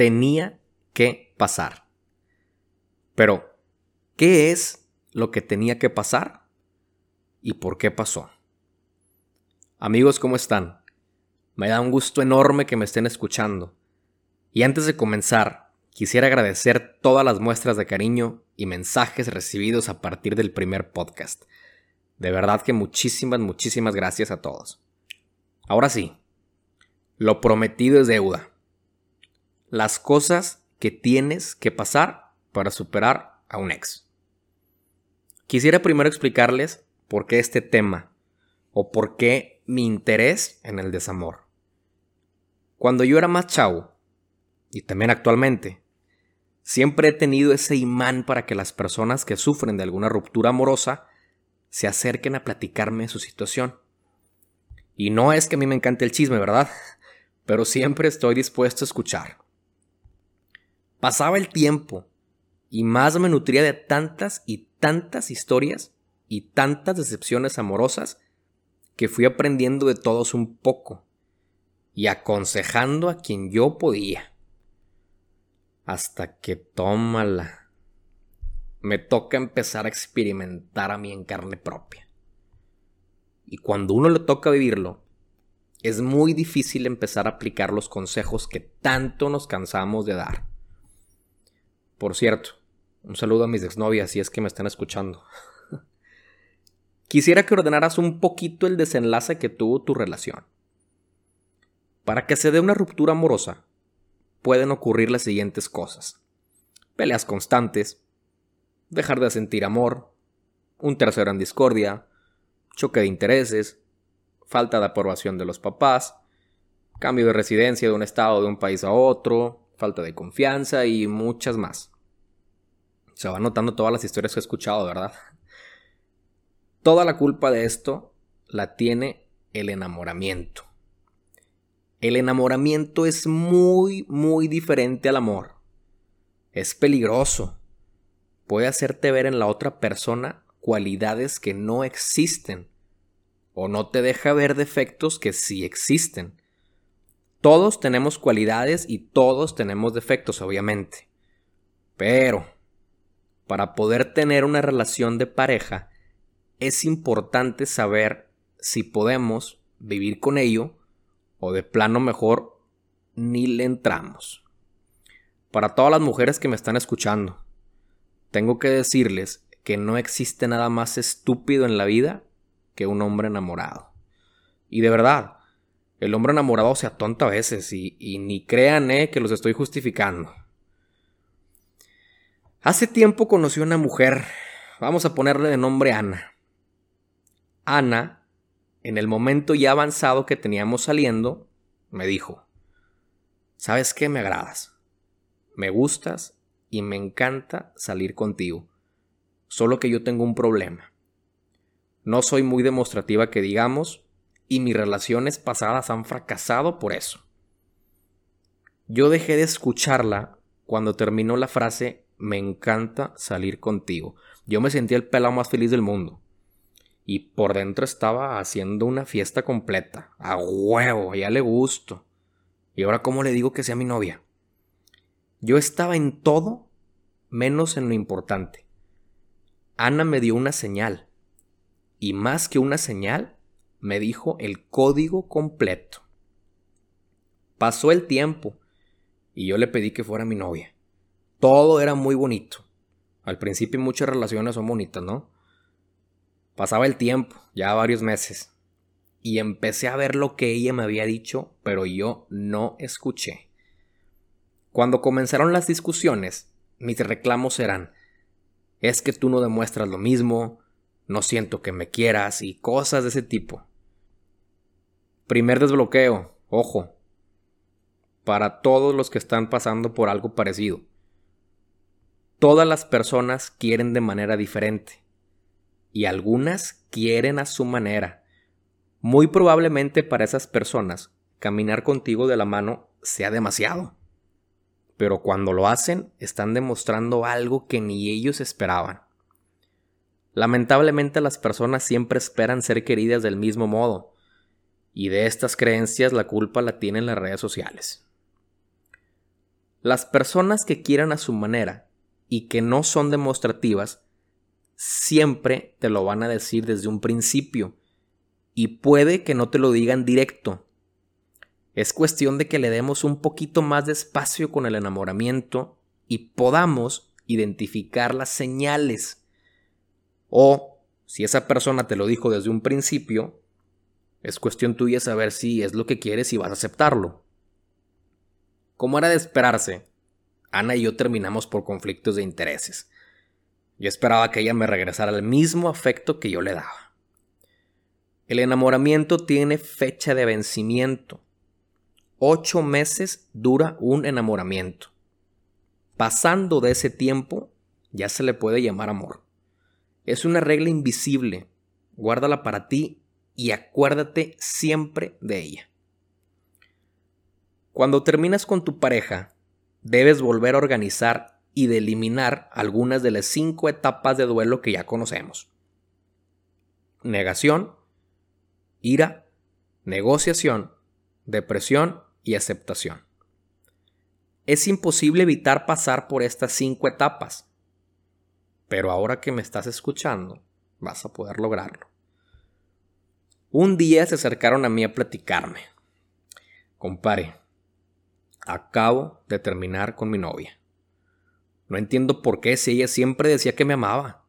tenía que pasar. Pero, ¿qué es lo que tenía que pasar? ¿Y por qué pasó? Amigos, ¿cómo están? Me da un gusto enorme que me estén escuchando. Y antes de comenzar, quisiera agradecer todas las muestras de cariño y mensajes recibidos a partir del primer podcast. De verdad que muchísimas, muchísimas gracias a todos. Ahora sí, lo prometido es deuda. Las cosas que tienes que pasar para superar a un ex. Quisiera primero explicarles por qué este tema o por qué mi interés en el desamor. Cuando yo era más chavo, y también actualmente, siempre he tenido ese imán para que las personas que sufren de alguna ruptura amorosa se acerquen a platicarme su situación. Y no es que a mí me encante el chisme, ¿verdad? Pero siempre estoy dispuesto a escuchar. Pasaba el tiempo y más me nutría de tantas y tantas historias y tantas decepciones amorosas que fui aprendiendo de todos un poco y aconsejando a quien yo podía. Hasta que tómala. Me toca empezar a experimentar a mí en carne propia. Y cuando uno le toca vivirlo, es muy difícil empezar a aplicar los consejos que tanto nos cansamos de dar. Por cierto, un saludo a mis exnovias si es que me están escuchando. Quisiera que ordenaras un poquito el desenlace que tuvo tu relación. Para que se dé una ruptura amorosa, pueden ocurrir las siguientes cosas. Peleas constantes, dejar de sentir amor, un tercero en discordia, choque de intereses, falta de aprobación de los papás, cambio de residencia de un estado de un país a otro, falta de confianza y muchas más. Se van notando todas las historias que he escuchado, ¿verdad? Toda la culpa de esto la tiene el enamoramiento. El enamoramiento es muy, muy diferente al amor. Es peligroso. Puede hacerte ver en la otra persona cualidades que no existen. O no te deja ver defectos que sí existen. Todos tenemos cualidades y todos tenemos defectos, obviamente. Pero, para poder tener una relación de pareja, es importante saber si podemos vivir con ello o de plano mejor ni le entramos. Para todas las mujeres que me están escuchando, tengo que decirles que no existe nada más estúpido en la vida que un hombre enamorado. Y de verdad, el hombre enamorado se atonta a veces y, y ni crean eh, que los estoy justificando. Hace tiempo conocí a una mujer, vamos a ponerle de nombre Ana. Ana, en el momento ya avanzado que teníamos saliendo, me dijo, ¿sabes qué? Me agradas. Me gustas y me encanta salir contigo. Solo que yo tengo un problema. No soy muy demostrativa que digamos, y mis relaciones pasadas han fracasado por eso. Yo dejé de escucharla cuando terminó la frase me encanta salir contigo. Yo me sentía el pelado más feliz del mundo y por dentro estaba haciendo una fiesta completa. A huevo, ya le gusto. Y ahora, ¿cómo le digo que sea mi novia? Yo estaba en todo menos en lo importante. Ana me dio una señal. Y más que una señal, me dijo el código completo. Pasó el tiempo y yo le pedí que fuera mi novia. Todo era muy bonito. Al principio muchas relaciones son bonitas, ¿no? Pasaba el tiempo, ya varios meses, y empecé a ver lo que ella me había dicho, pero yo no escuché. Cuando comenzaron las discusiones, mis reclamos eran, es que tú no demuestras lo mismo, no siento que me quieras y cosas de ese tipo. Primer desbloqueo, ojo, para todos los que están pasando por algo parecido. Todas las personas quieren de manera diferente y algunas quieren a su manera. Muy probablemente para esas personas caminar contigo de la mano sea demasiado. Pero cuando lo hacen están demostrando algo que ni ellos esperaban. Lamentablemente las personas siempre esperan ser queridas del mismo modo, y de estas creencias la culpa la tienen las redes sociales. Las personas que quieran a su manera y que no son demostrativas, siempre te lo van a decir desde un principio. Y puede que no te lo digan directo. Es cuestión de que le demos un poquito más de espacio con el enamoramiento y podamos identificar las señales. O, si esa persona te lo dijo desde un principio, es cuestión tuya saber si es lo que quieres y vas a aceptarlo. Como era de esperarse, Ana y yo terminamos por conflictos de intereses. Yo esperaba que ella me regresara el mismo afecto que yo le daba. El enamoramiento tiene fecha de vencimiento. Ocho meses dura un enamoramiento. Pasando de ese tiempo, ya se le puede llamar amor. Es una regla invisible. Guárdala para ti y acuérdate siempre de ella. Cuando terminas con tu pareja, debes volver a organizar y de eliminar algunas de las cinco etapas de duelo que ya conocemos. Negación, ira, negociación, depresión y aceptación. Es imposible evitar pasar por estas cinco etapas, pero ahora que me estás escuchando, vas a poder lograrlo. Un día se acercaron a mí a platicarme. Compare, Acabo de terminar con mi novia. No entiendo por qué si ella siempre decía que me amaba.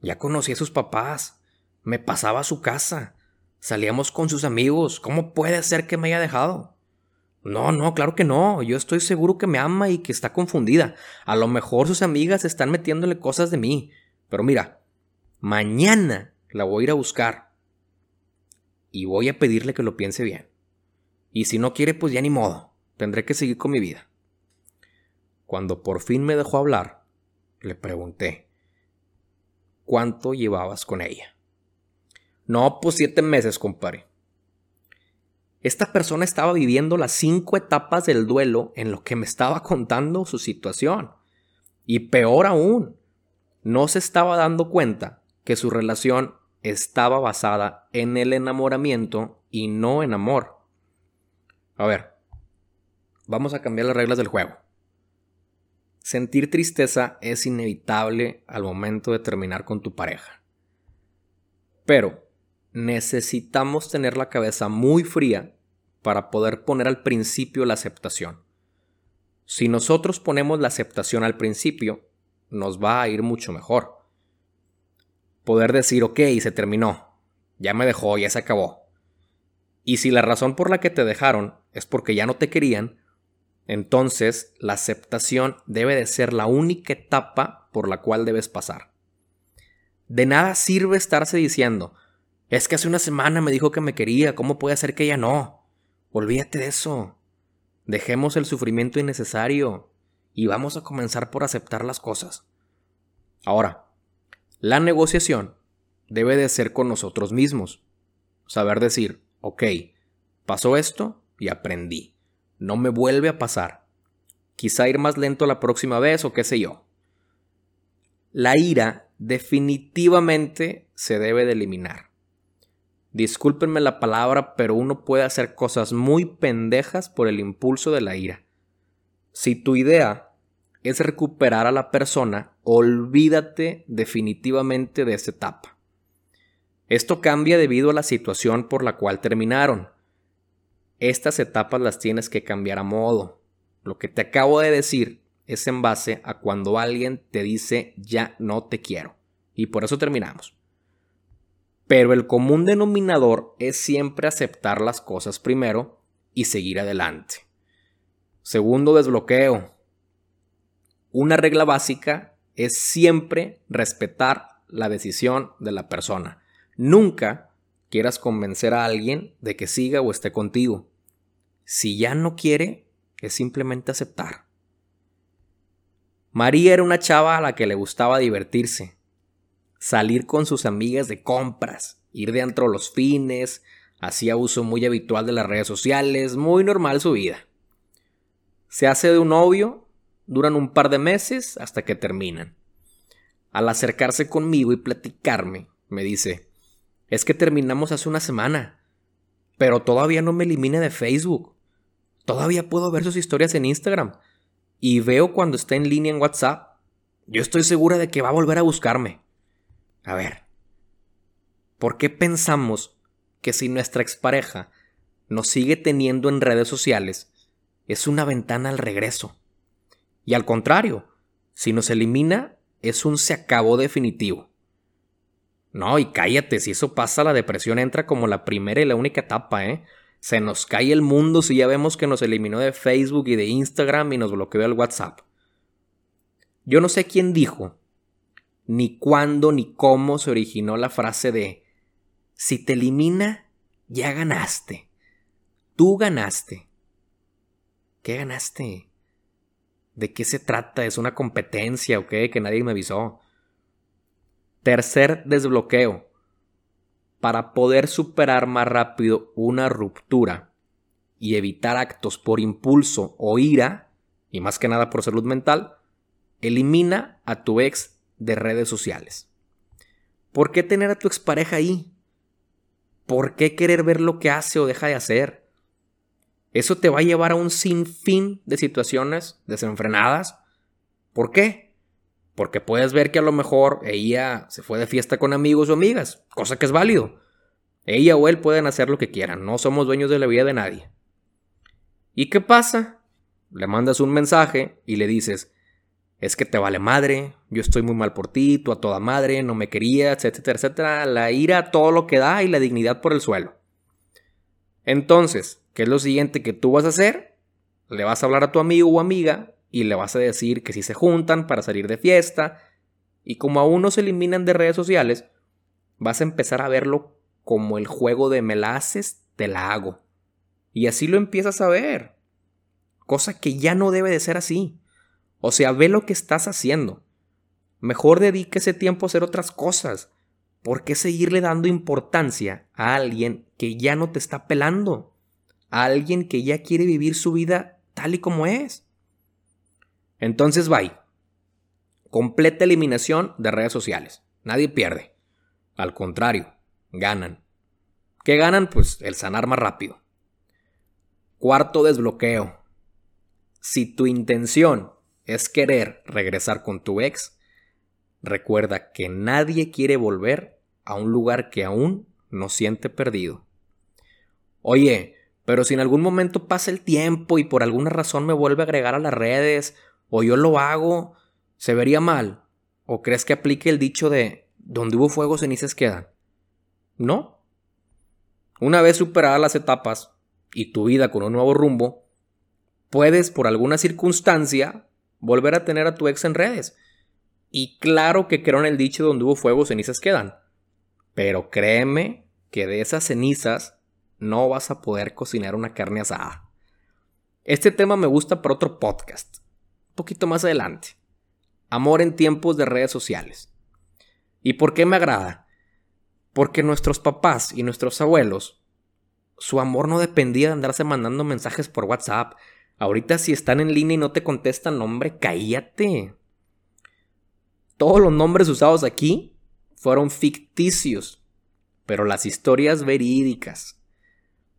Ya conocí a sus papás. Me pasaba a su casa. Salíamos con sus amigos. ¿Cómo puede ser que me haya dejado? No, no, claro que no. Yo estoy seguro que me ama y que está confundida. A lo mejor sus amigas están metiéndole cosas de mí. Pero mira, mañana la voy a ir a buscar. Y voy a pedirle que lo piense bien. Y si no quiere, pues ya ni modo. Tendré que seguir con mi vida. Cuando por fin me dejó hablar, le pregunté, ¿cuánto llevabas con ella? No, pues siete meses, compadre. Esta persona estaba viviendo las cinco etapas del duelo en lo que me estaba contando su situación. Y peor aún, no se estaba dando cuenta que su relación estaba basada en el enamoramiento y no en amor. A ver, Vamos a cambiar las reglas del juego. Sentir tristeza es inevitable al momento de terminar con tu pareja. Pero necesitamos tener la cabeza muy fría para poder poner al principio la aceptación. Si nosotros ponemos la aceptación al principio, nos va a ir mucho mejor. Poder decir, ok, se terminó, ya me dejó, ya se acabó. Y si la razón por la que te dejaron es porque ya no te querían, entonces, la aceptación debe de ser la única etapa por la cual debes pasar. De nada sirve estarse diciendo, es que hace una semana me dijo que me quería, ¿cómo puede ser que ella no? Olvídate de eso. Dejemos el sufrimiento innecesario y vamos a comenzar por aceptar las cosas. Ahora, la negociación debe de ser con nosotros mismos. Saber decir, ok, pasó esto y aprendí no me vuelve a pasar. Quizá ir más lento la próxima vez o qué sé yo. La ira definitivamente se debe de eliminar. Discúlpenme la palabra, pero uno puede hacer cosas muy pendejas por el impulso de la ira. Si tu idea es recuperar a la persona, olvídate definitivamente de esa etapa. Esto cambia debido a la situación por la cual terminaron. Estas etapas las tienes que cambiar a modo. Lo que te acabo de decir es en base a cuando alguien te dice ya no te quiero. Y por eso terminamos. Pero el común denominador es siempre aceptar las cosas primero y seguir adelante. Segundo desbloqueo. Una regla básica es siempre respetar la decisión de la persona. Nunca quieras convencer a alguien de que siga o esté contigo. Si ya no quiere, es simplemente aceptar. María era una chava a la que le gustaba divertirse, salir con sus amigas de compras, ir de antro los fines, hacía uso muy habitual de las redes sociales, muy normal su vida. Se hace de un novio, duran un par de meses hasta que terminan. Al acercarse conmigo y platicarme, me dice, es que terminamos hace una semana. Pero todavía no me elimine de Facebook. Todavía puedo ver sus historias en Instagram. y veo cuando está en línea en WhatsApp, yo estoy segura de que va a volver a buscarme. A ver, ¿por qué pensamos que si nuestra expareja nos sigue teniendo en redes sociales, es una ventana al regreso? Y al contrario, si nos elimina, es un se acabó definitivo. No, y cállate, si eso pasa, la depresión entra como la primera y la única etapa, ¿eh? Se nos cae el mundo si ya vemos que nos eliminó de Facebook y de Instagram y nos bloqueó el WhatsApp. Yo no sé quién dijo, ni cuándo ni cómo se originó la frase de si te elimina, ya ganaste. Tú ganaste. ¿Qué ganaste? ¿De qué se trata? ¿Es una competencia o qué? Que nadie me avisó. Tercer desbloqueo. Para poder superar más rápido una ruptura y evitar actos por impulso o ira, y más que nada por salud mental, elimina a tu ex de redes sociales. ¿Por qué tener a tu expareja ahí? ¿Por qué querer ver lo que hace o deja de hacer? Eso te va a llevar a un sinfín de situaciones desenfrenadas. ¿Por qué? Porque puedes ver que a lo mejor ella se fue de fiesta con amigos o amigas, cosa que es válido. Ella o él pueden hacer lo que quieran, no somos dueños de la vida de nadie. ¿Y qué pasa? Le mandas un mensaje y le dices, es que te vale madre, yo estoy muy mal por ti, tú a toda madre, no me querías, etcétera, etcétera, la ira, todo lo que da y la dignidad por el suelo. Entonces, ¿qué es lo siguiente que tú vas a hacer? Le vas a hablar a tu amigo o amiga y le vas a decir que si se juntan para salir de fiesta y como aún no se eliminan de redes sociales, vas a empezar a verlo como el juego de me la haces, te la hago. Y así lo empiezas a ver. Cosa que ya no debe de ser así. O sea, ve lo que estás haciendo. Mejor dedique ese tiempo a hacer otras cosas. ¿Por qué seguirle dando importancia a alguien que ya no te está pelando? A alguien que ya quiere vivir su vida tal y como es. Entonces, bye. Completa eliminación de redes sociales. Nadie pierde. Al contrario, ganan. ¿Qué ganan? Pues el sanar más rápido. Cuarto desbloqueo. Si tu intención es querer regresar con tu ex, recuerda que nadie quiere volver a un lugar que aún no siente perdido. Oye, pero si en algún momento pasa el tiempo y por alguna razón me vuelve a agregar a las redes, o yo lo hago, ¿se vería mal? ¿O crees que aplique el dicho de donde hubo fuego cenizas quedan? No. Una vez superadas las etapas y tu vida con un nuevo rumbo, puedes por alguna circunstancia volver a tener a tu ex en redes. Y claro que creo en el dicho donde hubo fuego, cenizas quedan. Pero créeme que de esas cenizas no vas a poder cocinar una carne asada. Este tema me gusta para otro podcast, poquito más adelante. Amor en tiempos de redes sociales. ¿Y por qué me agrada? Porque nuestros papás y nuestros abuelos, su amor no dependía de andarse mandando mensajes por WhatsApp, Ahorita si están en línea y no te contestan, hombre, cállate. Todos los nombres usados aquí fueron ficticios, pero las historias verídicas.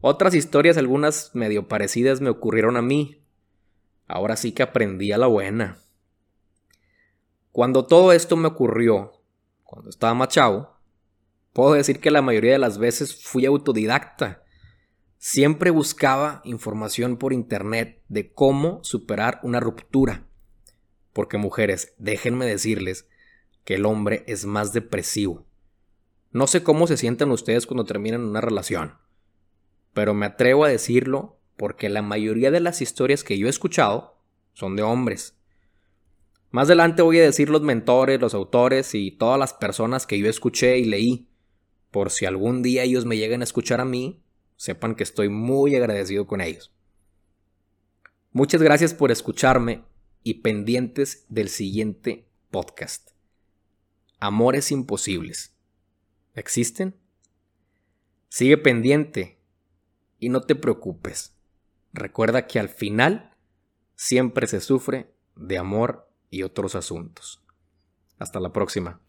Otras historias, algunas medio parecidas, me ocurrieron a mí. Ahora sí que aprendí a la buena. Cuando todo esto me ocurrió, cuando estaba machado, puedo decir que la mayoría de las veces fui autodidacta. Siempre buscaba información por internet de cómo superar una ruptura. Porque mujeres, déjenme decirles que el hombre es más depresivo. No sé cómo se sienten ustedes cuando terminan una relación, pero me atrevo a decirlo porque la mayoría de las historias que yo he escuchado son de hombres. Más adelante voy a decir los mentores, los autores y todas las personas que yo escuché y leí, por si algún día ellos me llegan a escuchar a mí sepan que estoy muy agradecido con ellos. Muchas gracias por escucharme y pendientes del siguiente podcast. Amores imposibles. ¿Existen? Sigue pendiente y no te preocupes. Recuerda que al final siempre se sufre de amor y otros asuntos. Hasta la próxima.